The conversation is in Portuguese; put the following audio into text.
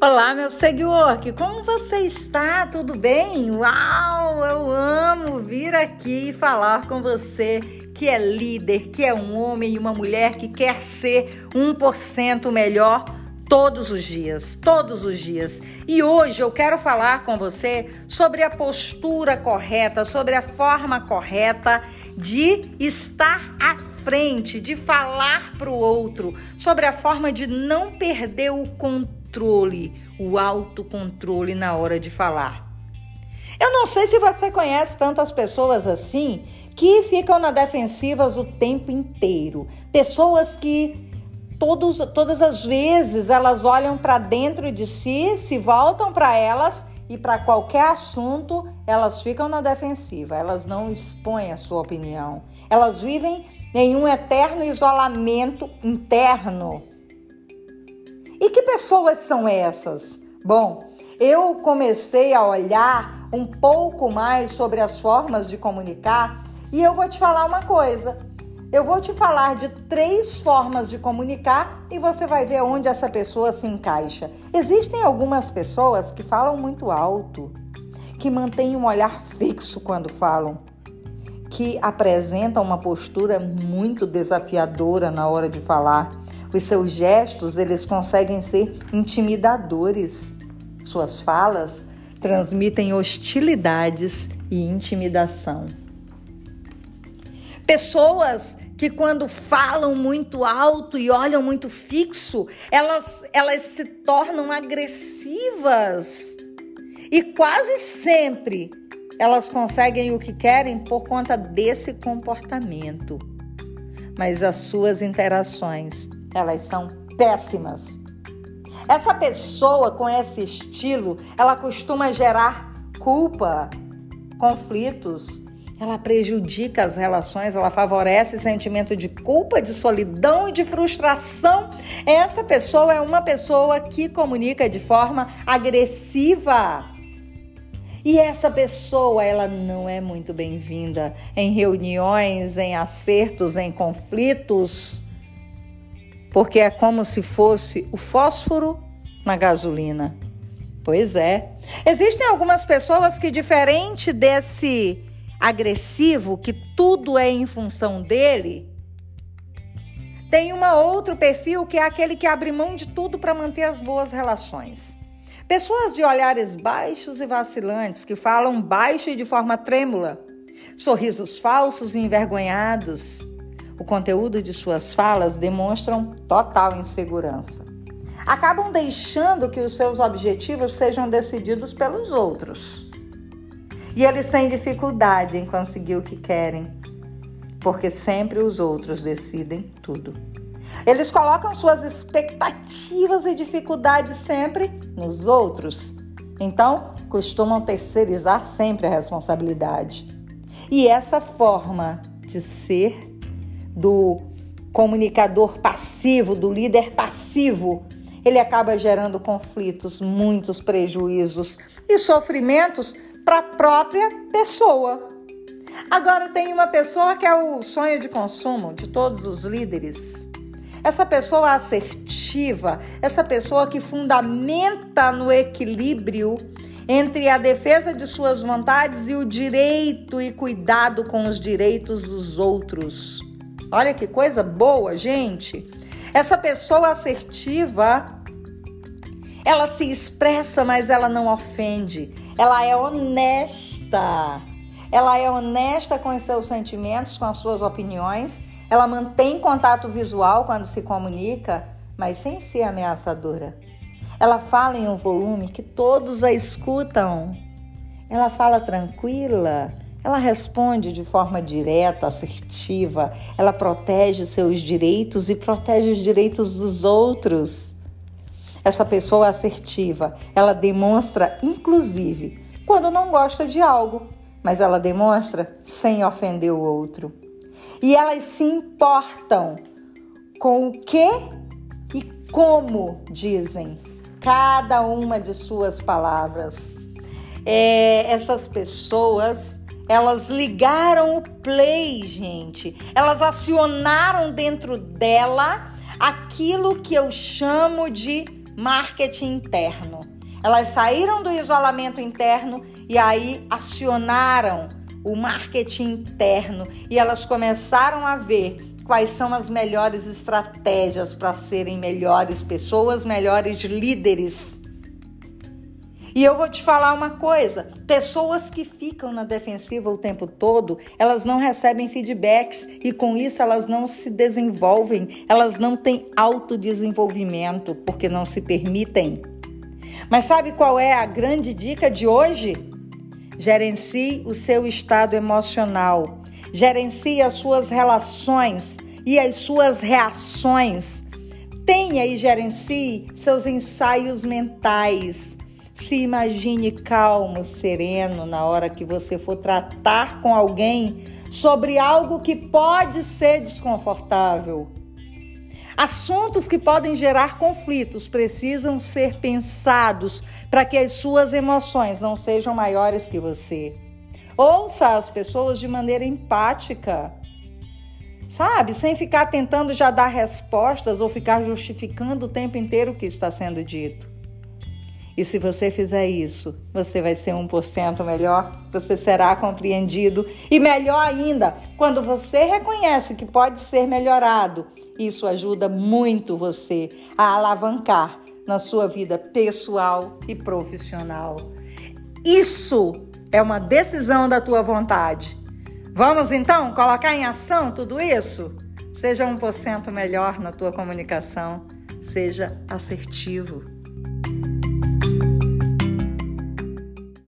Olá, meu seguidor, como você está? Tudo bem? Uau, eu amo vir aqui e falar com você que é líder, que é um homem e uma mulher que quer ser 1% melhor todos os dias, todos os dias. E hoje eu quero falar com você sobre a postura correta, sobre a forma correta de estar à frente, de falar para o outro, sobre a forma de não perder o controle controle, o autocontrole na hora de falar. Eu não sei se você conhece tantas pessoas assim que ficam na defensivas o tempo inteiro. Pessoas que todos, todas as vezes elas olham para dentro de si, se voltam para elas e para qualquer assunto elas ficam na defensiva. Elas não expõem a sua opinião. Elas vivem em um eterno isolamento interno. E que pessoas são essas? Bom, eu comecei a olhar um pouco mais sobre as formas de comunicar e eu vou te falar uma coisa. Eu vou te falar de três formas de comunicar e você vai ver onde essa pessoa se encaixa. Existem algumas pessoas que falam muito alto, que mantêm um olhar fixo quando falam, que apresentam uma postura muito desafiadora na hora de falar os seus gestos, eles conseguem ser intimidadores. Suas falas transmitem hostilidades e intimidação. Pessoas que quando falam muito alto e olham muito fixo, elas, elas se tornam agressivas. E quase sempre elas conseguem o que querem por conta desse comportamento. Mas as suas interações elas são péssimas. Essa pessoa com esse estilo, ela costuma gerar culpa, conflitos, ela prejudica as relações, ela favorece sentimento de culpa, de solidão e de frustração. Essa pessoa é uma pessoa que comunica de forma agressiva. E essa pessoa, ela não é muito bem-vinda em reuniões, em acertos, em conflitos porque é como se fosse o fósforo na gasolina. Pois é. Existem algumas pessoas que, diferente desse agressivo, que tudo é em função dele, tem um outro perfil que é aquele que abre mão de tudo para manter as boas relações. Pessoas de olhares baixos e vacilantes, que falam baixo e de forma trêmula, sorrisos falsos e envergonhados, conteúdo de suas falas demonstram total insegurança. Acabam deixando que os seus objetivos sejam decididos pelos outros. E eles têm dificuldade em conseguir o que querem, porque sempre os outros decidem tudo. Eles colocam suas expectativas e dificuldades sempre nos outros. Então, costumam terceirizar sempre a responsabilidade. E essa forma de ser do comunicador passivo, do líder passivo, ele acaba gerando conflitos, muitos prejuízos e sofrimentos para a própria pessoa. Agora tem uma pessoa que é o sonho de consumo de todos os líderes. Essa pessoa assertiva, essa pessoa que fundamenta no equilíbrio entre a defesa de suas vontades e o direito e cuidado com os direitos dos outros. Olha que coisa boa, gente. Essa pessoa assertiva, ela se expressa, mas ela não ofende. Ela é honesta. Ela é honesta com os seus sentimentos, com as suas opiniões. Ela mantém contato visual quando se comunica, mas sem ser ameaçadora. Ela fala em um volume que todos a escutam. Ela fala tranquila, ela responde de forma direta, assertiva, ela protege seus direitos e protege os direitos dos outros. Essa pessoa assertiva, ela demonstra, inclusive, quando não gosta de algo, mas ela demonstra sem ofender o outro. E elas se importam com o que e como dizem cada uma de suas palavras. É, essas pessoas elas ligaram o play, gente. Elas acionaram dentro dela aquilo que eu chamo de marketing interno. Elas saíram do isolamento interno e aí acionaram o marketing interno e elas começaram a ver quais são as melhores estratégias para serem melhores pessoas, melhores líderes. E eu vou te falar uma coisa: pessoas que ficam na defensiva o tempo todo, elas não recebem feedbacks e com isso elas não se desenvolvem, elas não têm autodesenvolvimento porque não se permitem. Mas sabe qual é a grande dica de hoje? Gerencie o seu estado emocional, gerencie as suas relações e as suas reações. Tenha e gerencie seus ensaios mentais. Se imagine calmo, sereno na hora que você for tratar com alguém sobre algo que pode ser desconfortável. Assuntos que podem gerar conflitos precisam ser pensados para que as suas emoções não sejam maiores que você. Ouça as pessoas de maneira empática. Sabe, sem ficar tentando já dar respostas ou ficar justificando o tempo inteiro o que está sendo dito. E se você fizer isso, você vai ser 1% melhor, você será compreendido e melhor ainda, quando você reconhece que pode ser melhorado, isso ajuda muito você a alavancar na sua vida pessoal e profissional. Isso é uma decisão da tua vontade. Vamos então colocar em ação tudo isso? Seja 1% melhor na tua comunicação, seja assertivo.